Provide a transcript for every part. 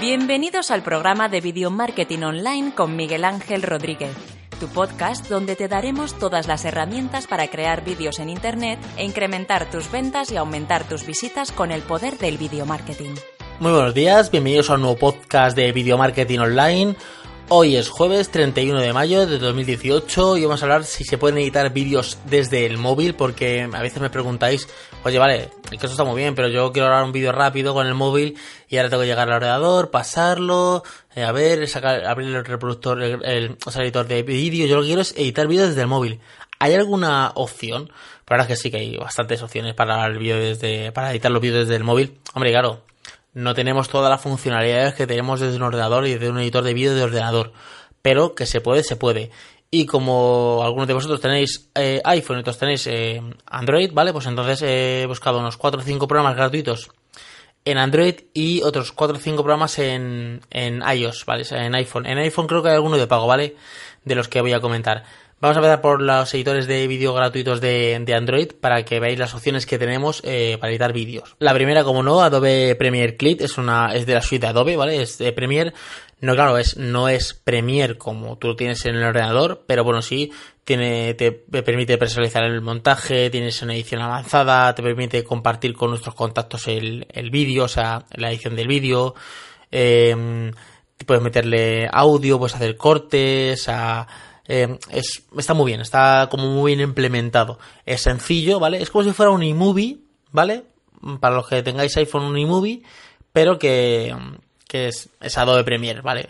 Bienvenidos al programa de Video Marketing Online con Miguel Ángel Rodríguez, tu podcast donde te daremos todas las herramientas para crear vídeos en Internet e incrementar tus ventas y aumentar tus visitas con el poder del video marketing. Muy buenos días, bienvenidos a un nuevo podcast de Video Marketing Online. Hoy es jueves 31 de mayo de 2018 y vamos a hablar si se pueden editar vídeos desde el móvil porque a veces me preguntáis, oye, vale, que eso está muy bien, pero yo quiero grabar un vídeo rápido con el móvil y ahora tengo que llegar al ordenador, pasarlo, eh, a ver, sacar, abrir el reproductor, el, el, el editor de vídeo, yo lo que quiero es editar vídeos desde el móvil. ¿Hay alguna opción? Para verdad que sí que hay bastantes opciones para el vídeo desde, para editar los vídeos desde el móvil. Hombre, claro, no tenemos todas las funcionalidades que tenemos desde un ordenador y desde un editor de vídeo de ordenador. Pero que se puede, se puede. Y como algunos de vosotros tenéis eh, iPhone y otros tenéis eh, Android, ¿vale? Pues entonces he buscado unos 4 o 5 programas gratuitos en Android y otros 4 o 5 programas en, en iOS, ¿vale? En iPhone. En iPhone creo que hay alguno de pago, ¿vale? De los que voy a comentar. Vamos a empezar por los editores de vídeo gratuitos de, de, Android para que veáis las opciones que tenemos eh, para editar vídeos. La primera, como no, Adobe Premiere Clip, es una, es de la suite de Adobe, ¿vale? Es de Premiere. No, claro, es, no es Premiere como tú lo tienes en el ordenador, pero bueno, sí, tiene, te permite personalizar el montaje, tienes una edición avanzada, te permite compartir con nuestros contactos el, el vídeo, o sea, la edición del vídeo, eh, puedes meterle audio, puedes hacer cortes, a, eh, es, está muy bien, está como muy bien implementado. Es sencillo, ¿vale? Es como si fuera un iMovie, ¿vale? Para los que tengáis iPhone, un iMovie, pero que, que es, es, Adobe Premiere, ¿vale?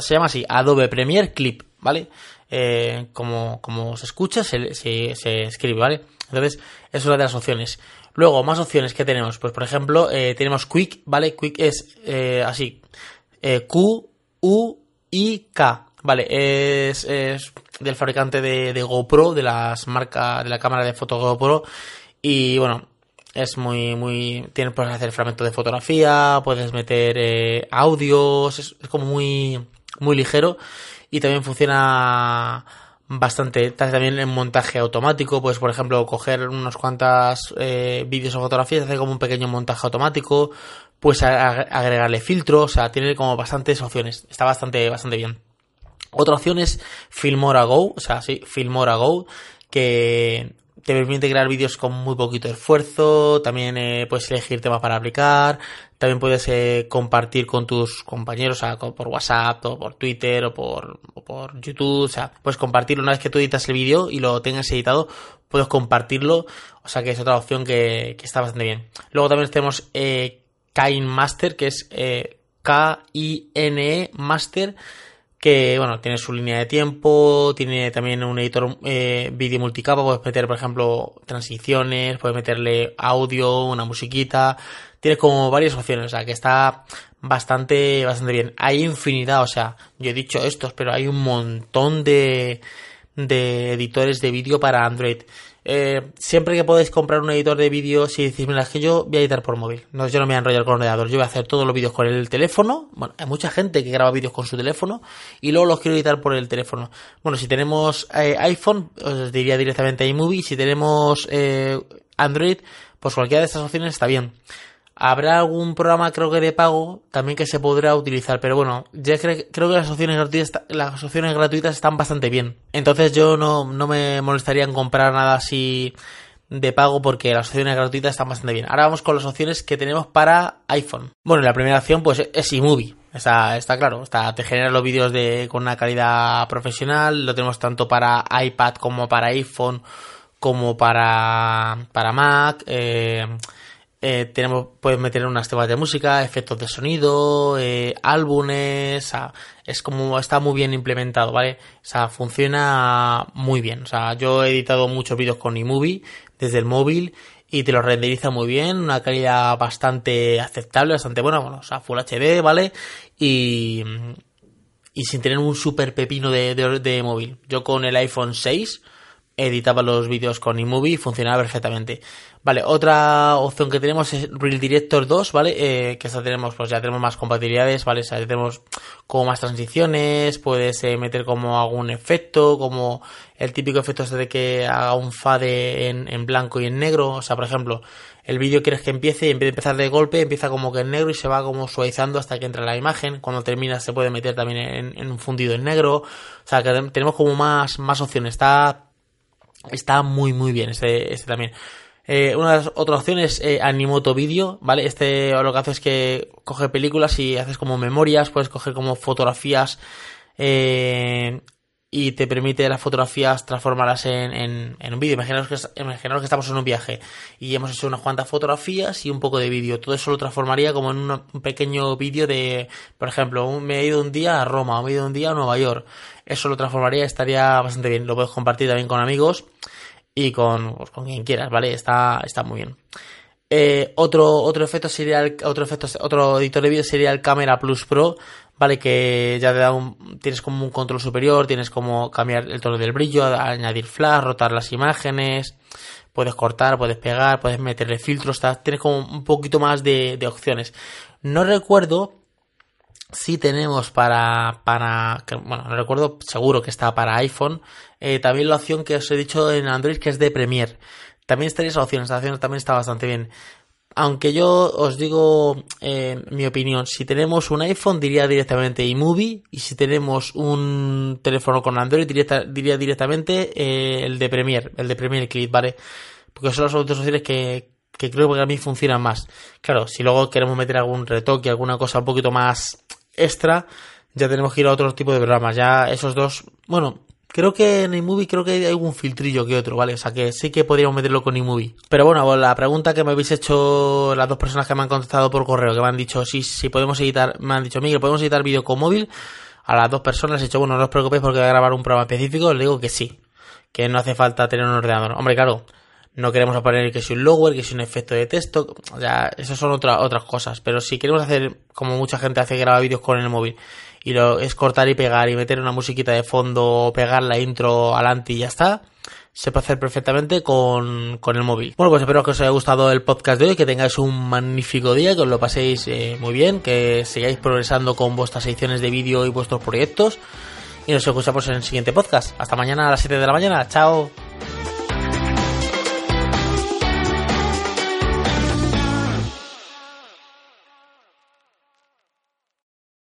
Se llama así, Adobe Premiere Clip, ¿vale? Eh, como, como se escucha, se, se, se, escribe, ¿vale? Entonces, es una de las opciones. Luego, más opciones que tenemos. Pues, por ejemplo, eh, tenemos Quick, ¿vale? Quick es eh, así. Q, U, I, K, Vale, es, es del fabricante de, de, GoPro, de las marcas, de la cámara de foto GoPro. Y bueno, es muy, muy. Tienes, puedes hacer fragmentos de fotografía, puedes meter eh, audios, es, es, como muy, muy ligero. Y también funciona bastante. También en montaje automático, pues por ejemplo, coger unos cuantas eh, vídeos o fotografías, hacer como un pequeño montaje automático, pues agregarle filtros, o sea, tiene como bastantes opciones. Está bastante, bastante bien. Otra opción es Filmora Go, o sea, sí, Filmora Go, que te permite crear vídeos con muy poquito esfuerzo, también eh, puedes elegir temas para aplicar, también puedes eh, compartir con tus compañeros, o sea, por WhatsApp, o por Twitter, o por, por YouTube, o sea, puedes compartirlo una vez que tú editas el vídeo y lo tengas editado, puedes compartirlo, o sea que es otra opción que, que está bastante bien. Luego también tenemos eh, Master, que es eh, K-I-N-E Master, que bueno, tiene su línea de tiempo, tiene también un editor eh, vídeo multicapa, puedes meter por ejemplo transiciones, puedes meterle audio, una musiquita, tienes como varias opciones, o sea que está bastante, bastante bien. Hay infinidad, o sea, yo he dicho estos, pero hay un montón de, de editores de vídeo para Android. Eh, siempre que podéis comprar un editor de vídeo, si decís, mira, es que yo voy a editar por móvil. No, yo no me voy a enrollar con el ordenador. Yo voy a hacer todos los vídeos con el teléfono. Bueno, hay mucha gente que graba vídeos con su teléfono y luego los quiero editar por el teléfono. Bueno, si tenemos eh, iPhone, os diría directamente iMovie. Si tenemos eh, Android, pues cualquiera de estas opciones está bien. Habrá algún programa, creo que de pago, también que se podrá utilizar, pero bueno, ya creo, que las opciones gratuitas, las opciones gratuitas están bastante bien. Entonces yo no, no me molestaría en comprar nada así de pago porque las opciones gratuitas están bastante bien. Ahora vamos con las opciones que tenemos para iPhone. Bueno, la primera opción pues es iMovie. Está, está claro, está, te genera los vídeos de, con una calidad profesional, lo tenemos tanto para iPad como para iPhone, como para, para Mac, eh, eh, tenemos, puedes meter unas temas de música, efectos de sonido, eh, álbumes, o sea, es como está muy bien implementado, ¿vale? O sea, funciona muy bien. O sea, yo he editado muchos vídeos con iMovie desde el móvil y te lo renderiza muy bien, una calidad bastante aceptable, bastante buena, bueno, o sea, Full HD, ¿vale? Y, y sin tener un super pepino de, de, de móvil. Yo con el iPhone 6 editaba los vídeos con iMovie y funcionaba perfectamente. Vale, otra opción que tenemos es Real Director 2, ¿vale? Eh, que esta tenemos, pues ya tenemos más compatibilidades, ¿vale? O sea, tenemos como más transiciones, puedes eh, meter como algún efecto, como el típico efecto este de que haga un fade en, en, blanco y en negro. O sea, por ejemplo, el vídeo quieres que empiece y en vez de empezar de golpe empieza como que en negro y se va como suavizando hasta que entra la imagen. Cuando termina se puede meter también en, un fundido en negro. O sea que tenemos como más, más opciones. Está, está muy muy bien este, este también. Eh, una de otras opciones es eh, Animoto Video, ¿vale? Este lo que hace es que coge películas y haces como memorias, puedes coger como fotografías eh, y te permite las fotografías transformarlas en, en, un vídeo. Imaginaos que, imaginaos que estamos en un viaje y hemos hecho unas cuantas fotografías y un poco de vídeo. Todo eso lo transformaría como en un pequeño vídeo de, por ejemplo, me he ido un día a Roma o me he ido un día a Nueva York. Eso lo transformaría, estaría bastante bien. Lo puedes compartir también con amigos y con, pues, con quien quieras, ¿vale? Está, está muy bien. Eh, otro, otro efecto sería el, otro efecto, otro editor de vídeo sería el Camera Plus Pro, vale, que ya te da un, tienes como un control superior, tienes como cambiar el tono del brillo, añadir flash, rotar las imágenes, puedes cortar, puedes pegar, puedes meterle filtros, tienes como un poquito más de, opciones. No recuerdo si tenemos para, para, bueno, no recuerdo, seguro que está para iPhone, eh, también la opción que os he dicho en Android que es de Premiere. También estaría esa opción, esta opción también está bastante bien. Aunque yo os digo eh, mi opinión, si tenemos un iPhone diría directamente iMovie y si tenemos un teléfono con Android diría, directamente eh, el de Premiere, el de Premiere Clip, ¿vale? Porque son las otras opciones que, que creo que a mí funcionan más. Claro, si luego queremos meter algún retoque, alguna cosa un poquito más extra, ya tenemos que ir a otro tipo de programas. Ya esos dos, bueno, creo que en iMovie creo que hay algún filtrillo que otro, ¿vale? O sea que sí que podríamos meterlo con iMovie. Pero bueno, la pregunta que me habéis hecho las dos personas que me han contestado por correo, que me han dicho si, si podemos editar, me han dicho, Miguel, ¿podemos editar vídeo con móvil? A las dos personas he dicho, bueno, no os preocupéis porque voy a grabar un programa específico, les digo que sí, que no hace falta tener un ordenador. Hombre, claro, no queremos poner que sea un lower, que sea un efecto de texto, o sea, esas son otras otras cosas, pero si queremos hacer como mucha gente hace graba vídeos con el móvil y lo es cortar y pegar y meter una musiquita de fondo pegar la intro adelante y ya está, se puede hacer perfectamente con, con el móvil. Bueno, pues espero que os haya gustado el podcast de hoy, que tengáis un magnífico día, que os lo paséis eh, muy bien, que sigáis progresando con vuestras ediciones de vídeo y vuestros proyectos. Y nos escuchamos en el siguiente podcast. Hasta mañana a las 7 de la mañana. Chao.